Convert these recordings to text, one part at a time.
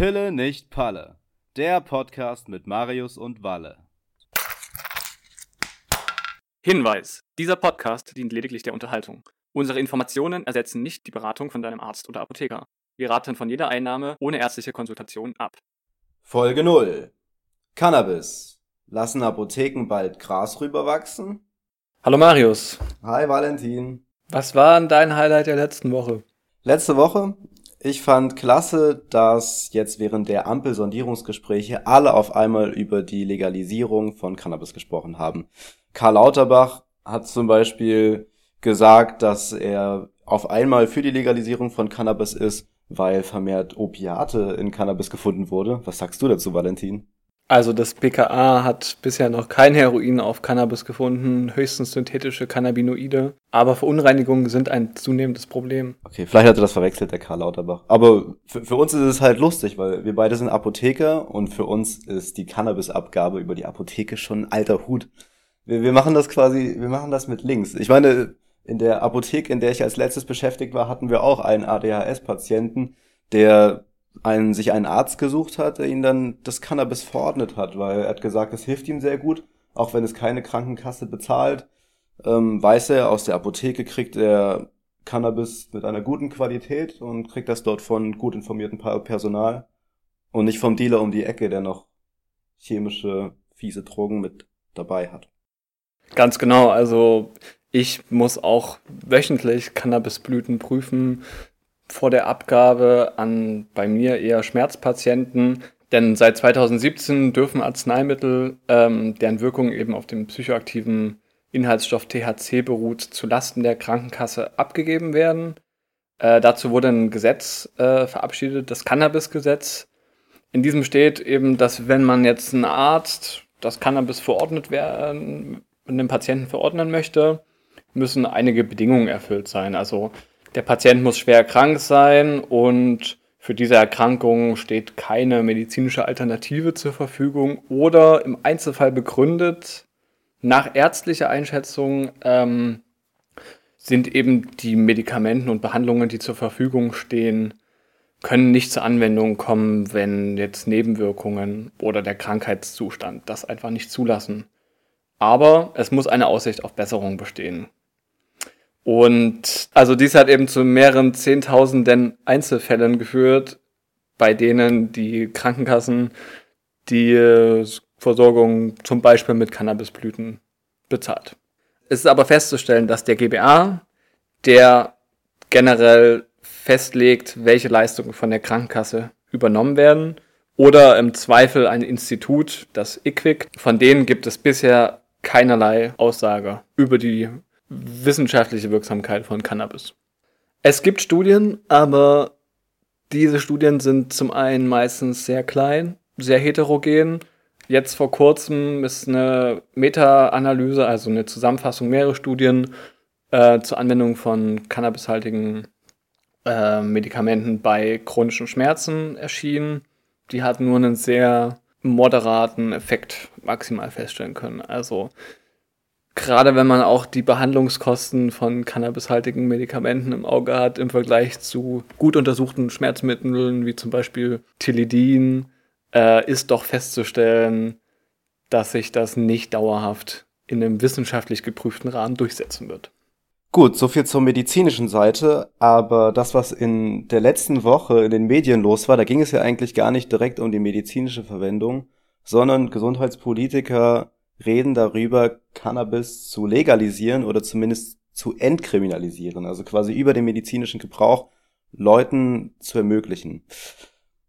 Pille nicht Palle. Der Podcast mit Marius und Walle. Hinweis: Dieser Podcast dient lediglich der Unterhaltung. Unsere Informationen ersetzen nicht die Beratung von deinem Arzt oder Apotheker. Wir raten von jeder Einnahme ohne ärztliche Konsultation ab. Folge 0. Cannabis. Lassen Apotheken bald Gras rüberwachsen? Hallo Marius, Hi Valentin. was war denn dein Highlight der letzten Woche? Letzte Woche, ich fand klasse, dass jetzt während der Ampel-Sondierungsgespräche alle auf einmal über die Legalisierung von Cannabis gesprochen haben. Karl Lauterbach hat zum Beispiel gesagt, dass er auf einmal für die Legalisierung von Cannabis ist, weil vermehrt Opiate in Cannabis gefunden wurde. Was sagst du dazu, Valentin? Also das BKA hat bisher noch kein Heroin auf Cannabis gefunden, höchstens synthetische Cannabinoide, aber Verunreinigungen sind ein zunehmendes Problem. Okay, vielleicht hat er das verwechselt, der Karl Lauterbach. Aber für, für uns ist es halt lustig, weil wir beide sind Apotheker und für uns ist die Cannabisabgabe über die Apotheke schon ein alter Hut. Wir, wir machen das quasi, wir machen das mit links. Ich meine, in der Apotheke, in der ich als letztes beschäftigt war, hatten wir auch einen ADHS-Patienten, der einen, sich einen Arzt gesucht hat, der ihn dann das Cannabis verordnet hat, weil er hat gesagt, es hilft ihm sehr gut, auch wenn es keine Krankenkasse bezahlt. Ähm, weiß er, aus der Apotheke kriegt er Cannabis mit einer guten Qualität und kriegt das dort von gut informiertem Personal und nicht vom Dealer um die Ecke, der noch chemische, fiese Drogen mit dabei hat. Ganz genau, also ich muss auch wöchentlich Cannabisblüten prüfen vor der Abgabe an bei mir eher Schmerzpatienten, denn seit 2017 dürfen Arzneimittel, ähm, deren Wirkung eben auf dem psychoaktiven Inhaltsstoff THC beruht, zulasten der Krankenkasse abgegeben werden. Äh, dazu wurde ein Gesetz äh, verabschiedet, das Cannabisgesetz. In diesem steht eben, dass wenn man jetzt ein Arzt das Cannabis verordnet werden, einem Patienten verordnen möchte, müssen einige Bedingungen erfüllt sein. Also der Patient muss schwer krank sein und für diese Erkrankung steht keine medizinische Alternative zur Verfügung oder im Einzelfall begründet nach ärztlicher Einschätzung ähm, sind eben die Medikamenten und Behandlungen, die zur Verfügung stehen, können nicht zur Anwendung kommen, wenn jetzt Nebenwirkungen oder der Krankheitszustand das einfach nicht zulassen. Aber es muss eine Aussicht auf Besserung bestehen. Und also dies hat eben zu mehreren Zehntausenden Einzelfällen geführt, bei denen die Krankenkassen die äh, Versorgung zum Beispiel mit Cannabisblüten bezahlt. Es ist aber festzustellen, dass der GBA, der generell festlegt, welche Leistungen von der Krankenkasse übernommen werden, oder im Zweifel ein Institut, das IQWIC, von denen gibt es bisher keinerlei Aussage über die wissenschaftliche Wirksamkeit von Cannabis. Es gibt Studien, aber diese Studien sind zum einen meistens sehr klein, sehr heterogen. Jetzt vor kurzem ist eine Meta-Analyse, also eine Zusammenfassung mehrerer Studien äh, zur Anwendung von cannabishaltigen äh, Medikamenten bei chronischen Schmerzen erschienen. Die hat nur einen sehr moderaten Effekt maximal feststellen können. Also gerade wenn man auch die Behandlungskosten von cannabishaltigen Medikamenten im Auge hat im Vergleich zu gut untersuchten Schmerzmitteln wie zum Beispiel Tilidin, äh, ist doch festzustellen, dass sich das nicht dauerhaft in einem wissenschaftlich geprüften Rahmen durchsetzen wird. Gut, so viel zur medizinischen Seite, aber das, was in der letzten Woche in den Medien los war, da ging es ja eigentlich gar nicht direkt um die medizinische Verwendung, sondern Gesundheitspolitiker reden darüber, Cannabis zu legalisieren oder zumindest zu entkriminalisieren, also quasi über den medizinischen Gebrauch Leuten zu ermöglichen.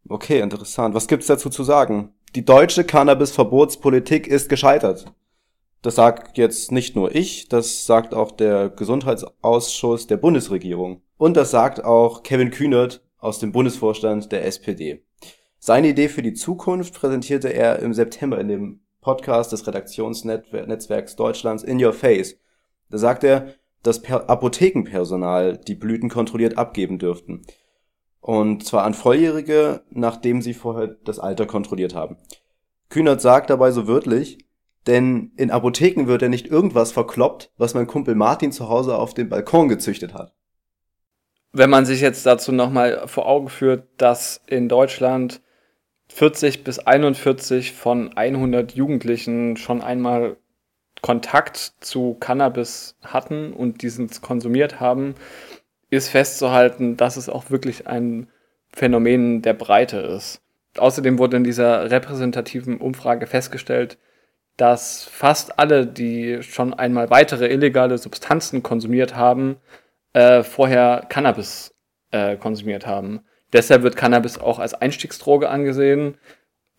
Okay, interessant. Was gibt's dazu zu sagen? Die deutsche Cannabis-Verbotspolitik ist gescheitert. Das sagt jetzt nicht nur ich, das sagt auch der Gesundheitsausschuss der Bundesregierung. Und das sagt auch Kevin Kühnert aus dem Bundesvorstand der SPD. Seine Idee für die Zukunft präsentierte er im September in dem Podcast des Redaktionsnetzwerks Deutschlands In Your Face. Da sagt er, dass per Apothekenpersonal die Blüten kontrolliert abgeben dürften. Und zwar an Volljährige, nachdem sie vorher das Alter kontrolliert haben. Kühnert sagt dabei so wörtlich, denn in Apotheken wird ja nicht irgendwas verkloppt, was mein Kumpel Martin zu Hause auf dem Balkon gezüchtet hat. Wenn man sich jetzt dazu nochmal vor Augen führt, dass in Deutschland 40 bis 41 von 100 Jugendlichen schon einmal Kontakt zu Cannabis hatten und diesen konsumiert haben, ist festzuhalten, dass es auch wirklich ein Phänomen der Breite ist. Außerdem wurde in dieser repräsentativen Umfrage festgestellt, dass fast alle, die schon einmal weitere illegale Substanzen konsumiert haben, äh, vorher Cannabis äh, konsumiert haben. Deshalb wird Cannabis auch als Einstiegsdroge angesehen,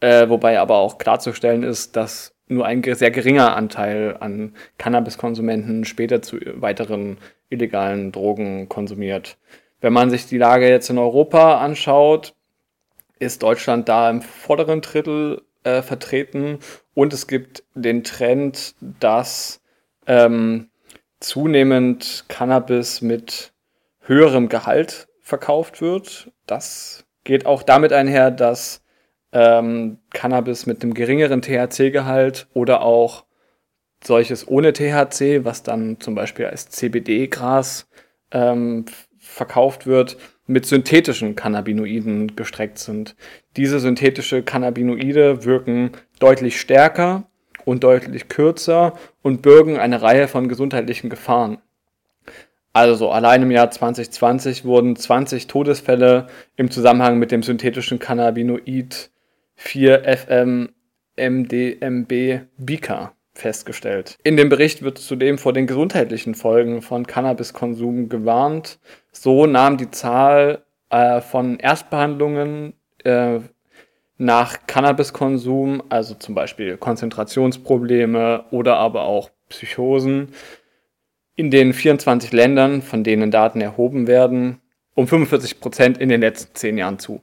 äh, wobei aber auch klarzustellen ist, dass nur ein sehr geringer Anteil an Cannabiskonsumenten später zu weiteren illegalen Drogen konsumiert. Wenn man sich die Lage jetzt in Europa anschaut, ist Deutschland da im vorderen Drittel äh, vertreten und es gibt den Trend, dass ähm, zunehmend Cannabis mit höherem Gehalt verkauft wird. Das geht auch damit einher, dass ähm, Cannabis mit einem geringeren THC-Gehalt oder auch solches ohne THC, was dann zum Beispiel als CBD-Gras ähm, verkauft wird, mit synthetischen Cannabinoiden gestreckt sind. Diese synthetische Cannabinoide wirken deutlich stärker und deutlich kürzer und bürgen eine Reihe von gesundheitlichen Gefahren. Also allein im Jahr 2020 wurden 20 Todesfälle im Zusammenhang mit dem synthetischen Cannabinoid 4-FM-MDMB-Bica festgestellt. In dem Bericht wird zudem vor den gesundheitlichen Folgen von Cannabiskonsum gewarnt. So nahm die Zahl äh, von Erstbehandlungen äh, nach Cannabiskonsum, also zum Beispiel Konzentrationsprobleme oder aber auch Psychosen, in den 24 Ländern, von denen Daten erhoben werden, um 45 Prozent in den letzten zehn Jahren zu.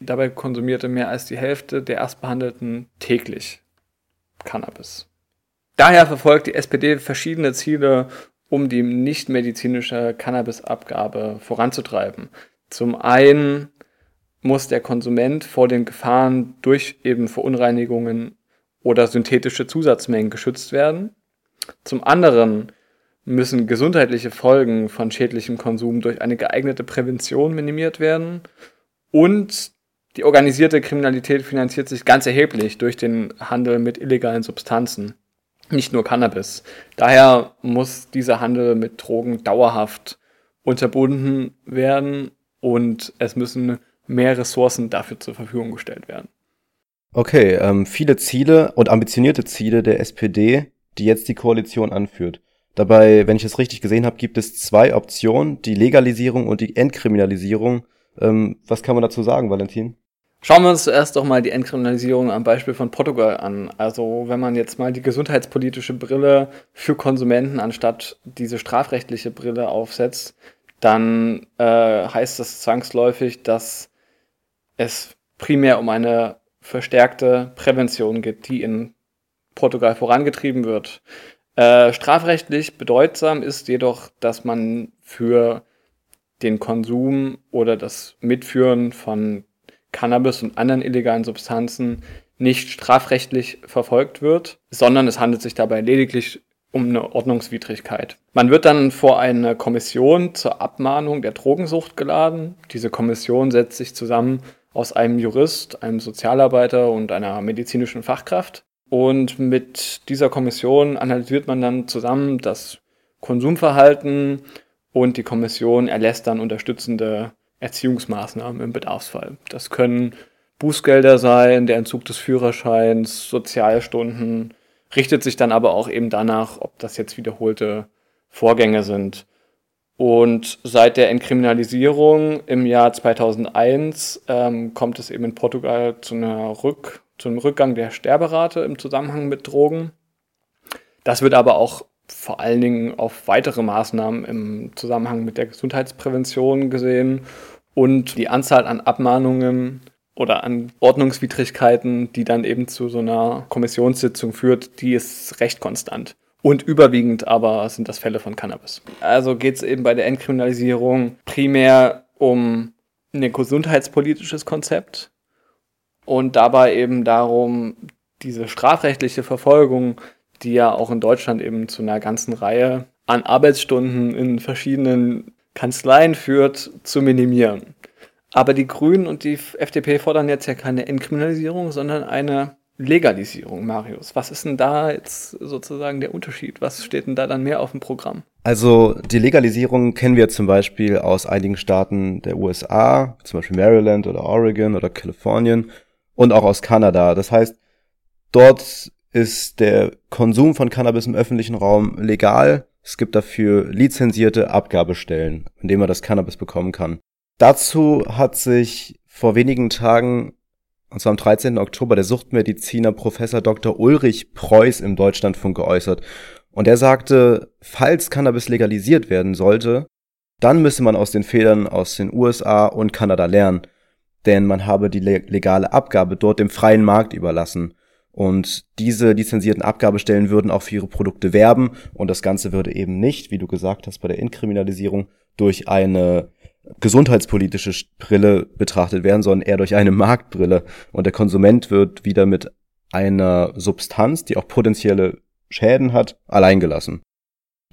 Dabei konsumierte mehr als die Hälfte der Erstbehandelten täglich Cannabis. Daher verfolgt die SPD verschiedene Ziele, um die nichtmedizinische Cannabisabgabe voranzutreiben. Zum einen muss der Konsument vor den Gefahren durch eben Verunreinigungen oder synthetische Zusatzmengen geschützt werden. Zum anderen müssen gesundheitliche Folgen von schädlichem Konsum durch eine geeignete Prävention minimiert werden. Und die organisierte Kriminalität finanziert sich ganz erheblich durch den Handel mit illegalen Substanzen, nicht nur Cannabis. Daher muss dieser Handel mit Drogen dauerhaft unterbunden werden und es müssen mehr Ressourcen dafür zur Verfügung gestellt werden. Okay, ähm, viele Ziele und ambitionierte Ziele der SPD, die jetzt die Koalition anführt. Dabei, wenn ich es richtig gesehen habe, gibt es zwei Optionen, die Legalisierung und die Entkriminalisierung. Ähm, was kann man dazu sagen, Valentin? Schauen wir uns zuerst doch mal die Entkriminalisierung am Beispiel von Portugal an. Also wenn man jetzt mal die gesundheitspolitische Brille für Konsumenten anstatt diese strafrechtliche Brille aufsetzt, dann äh, heißt das zwangsläufig, dass es primär um eine verstärkte Prävention geht, die in Portugal vorangetrieben wird. Äh, strafrechtlich bedeutsam ist jedoch, dass man für den Konsum oder das Mitführen von Cannabis und anderen illegalen Substanzen nicht strafrechtlich verfolgt wird, sondern es handelt sich dabei lediglich um eine Ordnungswidrigkeit. Man wird dann vor eine Kommission zur Abmahnung der Drogensucht geladen. Diese Kommission setzt sich zusammen aus einem Jurist, einem Sozialarbeiter und einer medizinischen Fachkraft. Und mit dieser Kommission analysiert man dann zusammen das Konsumverhalten und die Kommission erlässt dann unterstützende Erziehungsmaßnahmen im Bedarfsfall. Das können Bußgelder sein, der Entzug des Führerscheins, Sozialstunden, richtet sich dann aber auch eben danach, ob das jetzt wiederholte Vorgänge sind. Und seit der Entkriminalisierung im Jahr 2001 ähm, kommt es eben in Portugal zu, einer Rück, zu einem Rückgang der Sterberate im Zusammenhang mit Drogen. Das wird aber auch vor allen Dingen auf weitere Maßnahmen im Zusammenhang mit der Gesundheitsprävention gesehen und die Anzahl an Abmahnungen oder an Ordnungswidrigkeiten, die dann eben zu so einer Kommissionssitzung führt, die ist recht konstant. Und überwiegend aber sind das Fälle von Cannabis. Also geht es eben bei der Entkriminalisierung primär um ein gesundheitspolitisches Konzept und dabei eben darum, diese strafrechtliche Verfolgung, die ja auch in Deutschland eben zu einer ganzen Reihe an Arbeitsstunden in verschiedenen Kanzleien führt, zu minimieren. Aber die Grünen und die FDP fordern jetzt ja keine Entkriminalisierung, sondern eine Legalisierung, Marius. Was ist denn da jetzt sozusagen der Unterschied? Was steht denn da dann mehr auf dem Programm? Also die Legalisierung kennen wir zum Beispiel aus einigen Staaten der USA, zum Beispiel Maryland oder Oregon oder Kalifornien und auch aus Kanada. Das heißt, dort ist der Konsum von Cannabis im öffentlichen Raum legal. Es gibt dafür lizenzierte Abgabestellen, in denen man das Cannabis bekommen kann. Dazu hat sich vor wenigen Tagen, und zwar am 13. Oktober, der Suchtmediziner Professor Dr. Ulrich Preuß im Deutschlandfunk geäußert. Und er sagte, falls Cannabis legalisiert werden sollte, dann müsse man aus den Fehlern aus den USA und Kanada lernen, denn man habe die legale Abgabe dort dem freien Markt überlassen. Und diese lizenzierten Abgabestellen würden auch für ihre Produkte werben und das Ganze würde eben nicht, wie du gesagt hast, bei der Inkriminalisierung durch eine gesundheitspolitische Brille betrachtet werden, sondern eher durch eine Marktbrille. Und der Konsument wird wieder mit einer Substanz, die auch potenzielle Schäden hat, alleingelassen.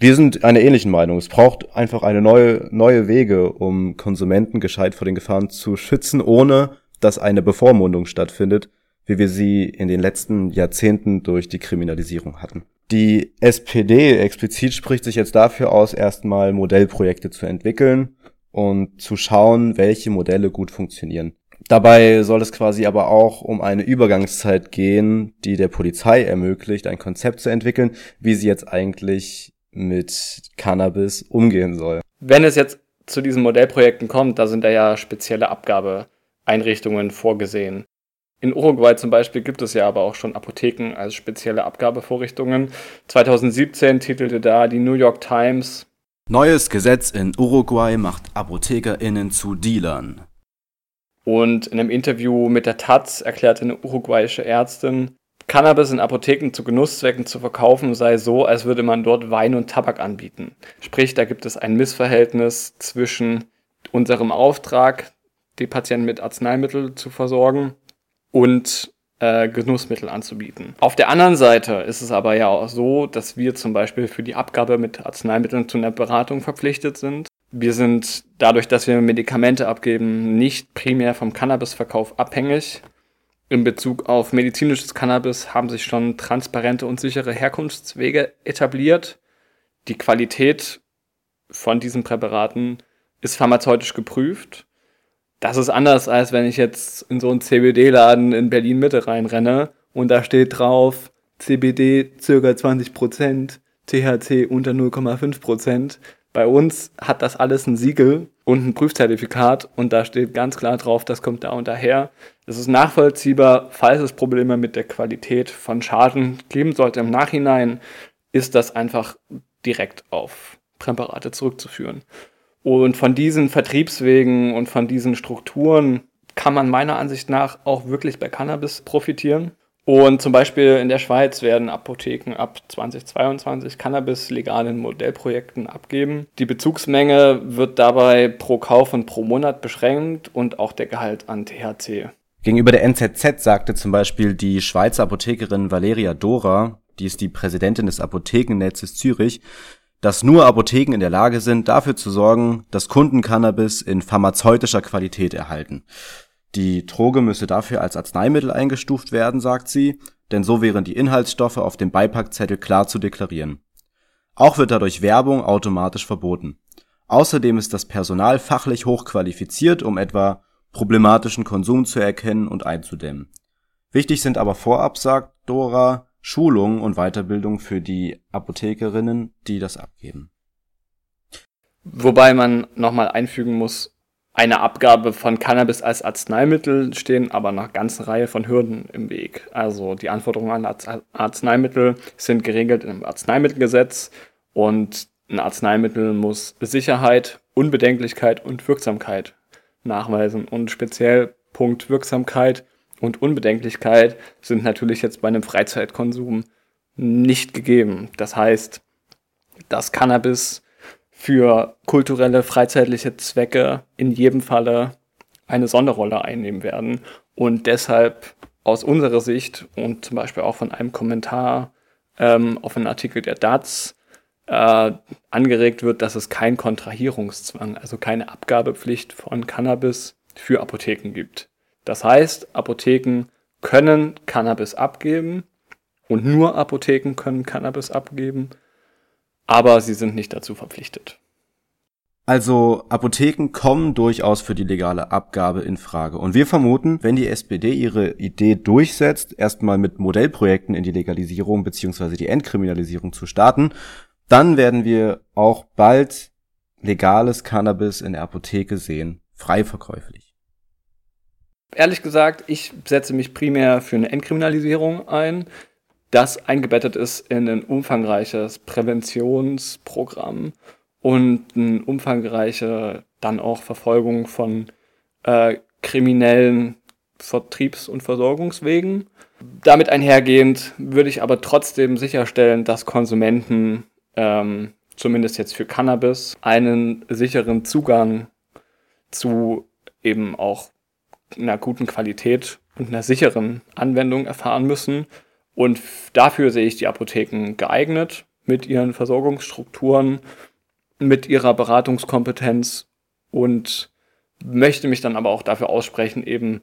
Wir sind einer ähnlichen Meinung. Es braucht einfach eine neue, neue Wege, um Konsumenten gescheit vor den Gefahren zu schützen, ohne dass eine Bevormundung stattfindet, wie wir sie in den letzten Jahrzehnten durch die Kriminalisierung hatten. Die SPD explizit spricht sich jetzt dafür aus, erstmal Modellprojekte zu entwickeln und zu schauen, welche Modelle gut funktionieren. Dabei soll es quasi aber auch um eine Übergangszeit gehen, die der Polizei ermöglicht, ein Konzept zu entwickeln, wie sie jetzt eigentlich mit Cannabis umgehen soll. Wenn es jetzt zu diesen Modellprojekten kommt, da sind da ja spezielle Abgabeeinrichtungen vorgesehen. In Uruguay zum Beispiel gibt es ja aber auch schon Apotheken als spezielle Abgabevorrichtungen. 2017 titelte da die New York Times Neues Gesetz in Uruguay macht ApothekerInnen zu Dealern. Und in einem Interview mit der Taz erklärte eine uruguayische Ärztin, Cannabis in Apotheken zu Genusszwecken zu verkaufen sei so, als würde man dort Wein und Tabak anbieten. Sprich, da gibt es ein Missverhältnis zwischen unserem Auftrag, die Patienten mit Arzneimitteln zu versorgen, und äh, Genussmittel anzubieten. Auf der anderen Seite ist es aber ja auch so, dass wir zum Beispiel für die Abgabe mit Arzneimitteln zu einer Beratung verpflichtet sind. Wir sind dadurch, dass wir Medikamente abgeben, nicht primär vom Cannabisverkauf abhängig. In Bezug auf medizinisches Cannabis haben sich schon transparente und sichere Herkunftswege etabliert. Die Qualität von diesen Präparaten ist pharmazeutisch geprüft. Das ist anders, als wenn ich jetzt in so einen CBD-Laden in Berlin Mitte reinrenne und da steht drauf CBD circa 20%, THC unter 0,5%. Bei uns hat das alles ein Siegel und ein Prüfzertifikat und da steht ganz klar drauf, das kommt da und daher. Es ist nachvollziehbar, falls es Probleme mit der Qualität von Schaden geben sollte im Nachhinein, ist das einfach direkt auf Präparate zurückzuführen. Und von diesen Vertriebswegen und von diesen Strukturen kann man meiner Ansicht nach auch wirklich bei Cannabis profitieren. Und zum Beispiel in der Schweiz werden Apotheken ab 2022 Cannabis legal in Modellprojekten abgeben. Die Bezugsmenge wird dabei pro Kauf und pro Monat beschränkt und auch der Gehalt an THC. Gegenüber der NZZ sagte zum Beispiel die Schweizer Apothekerin Valeria Dora, die ist die Präsidentin des Apothekennetzes Zürich, dass nur Apotheken in der Lage sind, dafür zu sorgen, dass Kunden Cannabis in pharmazeutischer Qualität erhalten. Die Droge müsse dafür als Arzneimittel eingestuft werden, sagt sie, denn so wären die Inhaltsstoffe auf dem Beipackzettel klar zu deklarieren. Auch wird dadurch Werbung automatisch verboten. Außerdem ist das Personal fachlich hochqualifiziert, um etwa problematischen Konsum zu erkennen und einzudämmen. Wichtig sind aber vorab, sagt Dora, Schulung und Weiterbildung für die Apothekerinnen, die das abgeben. Wobei man nochmal einfügen muss, eine Abgabe von Cannabis als Arzneimittel stehen aber nach ganzen Reihe von Hürden im Weg. Also die Anforderungen an Arzneimittel sind geregelt im Arzneimittelgesetz und ein Arzneimittel muss Sicherheit, Unbedenklichkeit und Wirksamkeit nachweisen. Und speziell Punkt Wirksamkeit und Unbedenklichkeit sind natürlich jetzt bei einem Freizeitkonsum nicht gegeben. Das heißt, dass Cannabis für kulturelle, freizeitliche Zwecke in jedem Falle eine Sonderrolle einnehmen werden und deshalb aus unserer Sicht und zum Beispiel auch von einem Kommentar ähm, auf einen Artikel der DATS äh, angeregt wird, dass es kein Kontrahierungszwang, also keine Abgabepflicht von Cannabis für Apotheken gibt. Das heißt, Apotheken können Cannabis abgeben und nur Apotheken können Cannabis abgeben, aber sie sind nicht dazu verpflichtet. Also Apotheken kommen durchaus für die legale Abgabe in Frage. Und wir vermuten, wenn die SPD ihre Idee durchsetzt, erstmal mit Modellprojekten in die Legalisierung bzw. die Entkriminalisierung zu starten, dann werden wir auch bald legales Cannabis in der Apotheke sehen, frei verkäuflich. Ehrlich gesagt, ich setze mich primär für eine Entkriminalisierung ein, das eingebettet ist in ein umfangreiches Präventionsprogramm und eine umfangreiche dann auch Verfolgung von äh, kriminellen Vertriebs- und Versorgungswegen. Damit einhergehend würde ich aber trotzdem sicherstellen, dass Konsumenten ähm, zumindest jetzt für Cannabis einen sicheren Zugang zu eben auch einer guten Qualität und einer sicheren Anwendung erfahren müssen. Und dafür sehe ich die Apotheken geeignet mit ihren Versorgungsstrukturen, mit ihrer Beratungskompetenz und möchte mich dann aber auch dafür aussprechen, eben,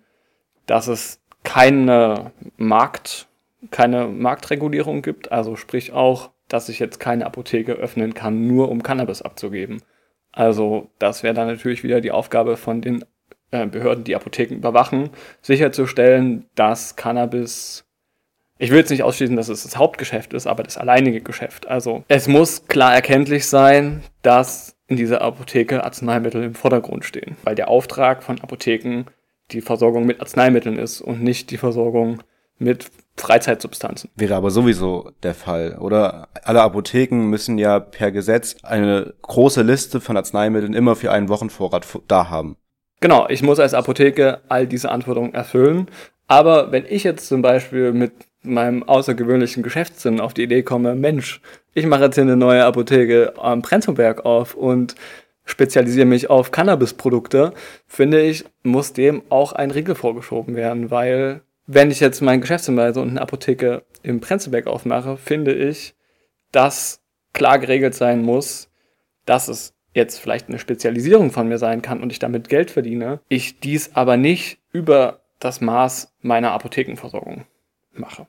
dass es keine Markt, keine Marktregulierung gibt, also sprich auch, dass ich jetzt keine Apotheke öffnen kann, nur um Cannabis abzugeben. Also das wäre dann natürlich wieder die Aufgabe von den äh, Behörden, die Apotheken überwachen, sicherzustellen, dass Cannabis ich will jetzt nicht ausschließen, dass es das Hauptgeschäft ist, aber das alleinige Geschäft. Also es muss klar erkenntlich sein, dass in dieser Apotheke Arzneimittel im Vordergrund stehen, weil der Auftrag von Apotheken die Versorgung mit Arzneimitteln ist und nicht die Versorgung mit Freizeitsubstanzen. Wäre aber sowieso der Fall, oder? Alle Apotheken müssen ja per Gesetz eine große Liste von Arzneimitteln immer für einen Wochenvorrat da haben. Genau, ich muss als Apotheke all diese Anforderungen erfüllen. Aber wenn ich jetzt zum Beispiel mit meinem außergewöhnlichen Geschäftssinn auf die Idee komme, Mensch, ich mache jetzt hier eine neue Apotheke am Prenzlberg auf und spezialisiere mich auf Cannabisprodukte, finde ich, muss dem auch ein Riegel vorgeschoben werden, weil wenn ich jetzt mein Geschäftshinweise und eine Apotheke im Prenzlberg aufmache, finde ich, dass klar geregelt sein muss, dass es jetzt vielleicht eine Spezialisierung von mir sein kann und ich damit Geld verdiene, ich dies aber nicht über das Maß meiner Apothekenversorgung mache.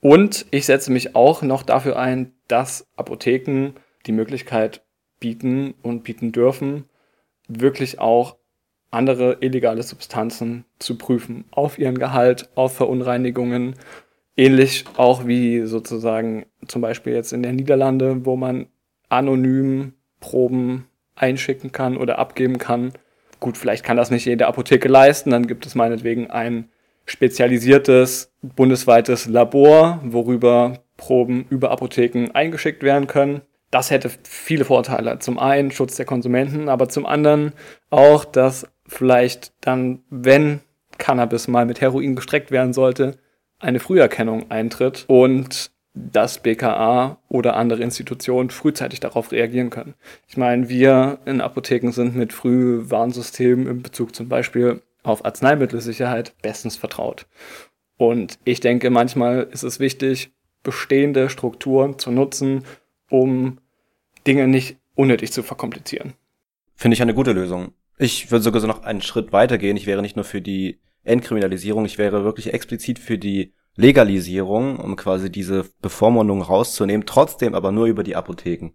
Und ich setze mich auch noch dafür ein, dass Apotheken die Möglichkeit bieten und bieten dürfen, wirklich auch andere illegale Substanzen zu prüfen. Auf ihren Gehalt, auf Verunreinigungen. Ähnlich auch wie sozusagen zum Beispiel jetzt in den Niederlande, wo man anonym Proben einschicken kann oder abgeben kann. Gut, vielleicht kann das nicht jede Apotheke leisten, dann gibt es meinetwegen ein spezialisiertes bundesweites Labor, worüber Proben über Apotheken eingeschickt werden können. Das hätte viele Vorteile. Zum einen Schutz der Konsumenten, aber zum anderen auch, dass vielleicht dann, wenn Cannabis mal mit Heroin gestreckt werden sollte, eine Früherkennung eintritt und das BKA oder andere Institutionen frühzeitig darauf reagieren können. Ich meine, wir in Apotheken sind mit Frühwarnsystemen in Bezug zum Beispiel auf Arzneimittelsicherheit bestens vertraut. Und ich denke, manchmal ist es wichtig, bestehende Strukturen zu nutzen, um Dinge nicht unnötig zu verkomplizieren. Finde ich eine gute Lösung. Ich würde sogar so noch einen Schritt weiter gehen. Ich wäre nicht nur für die Entkriminalisierung, ich wäre wirklich explizit für die Legalisierung, um quasi diese Bevormundung rauszunehmen, trotzdem aber nur über die Apotheken,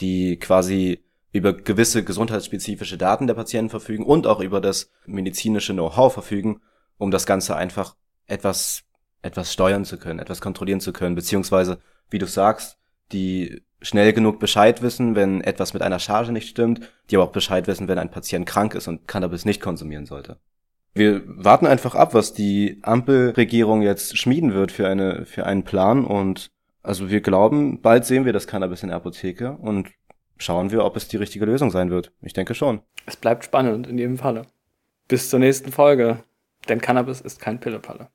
die quasi über gewisse gesundheitsspezifische Daten der Patienten verfügen und auch über das medizinische Know-how verfügen, um das Ganze einfach etwas, etwas steuern zu können, etwas kontrollieren zu können, beziehungsweise, wie du sagst, die schnell genug Bescheid wissen, wenn etwas mit einer Charge nicht stimmt, die aber auch Bescheid wissen, wenn ein Patient krank ist und Cannabis nicht konsumieren sollte. Wir warten einfach ab, was die Ampelregierung jetzt schmieden wird für eine, für einen Plan und also wir glauben, bald sehen wir das Cannabis in der Apotheke und schauen wir, ob es die richtige Lösung sein wird. Ich denke schon. Es bleibt spannend in jedem Falle. Bis zur nächsten Folge, denn Cannabis ist kein Pillepalle.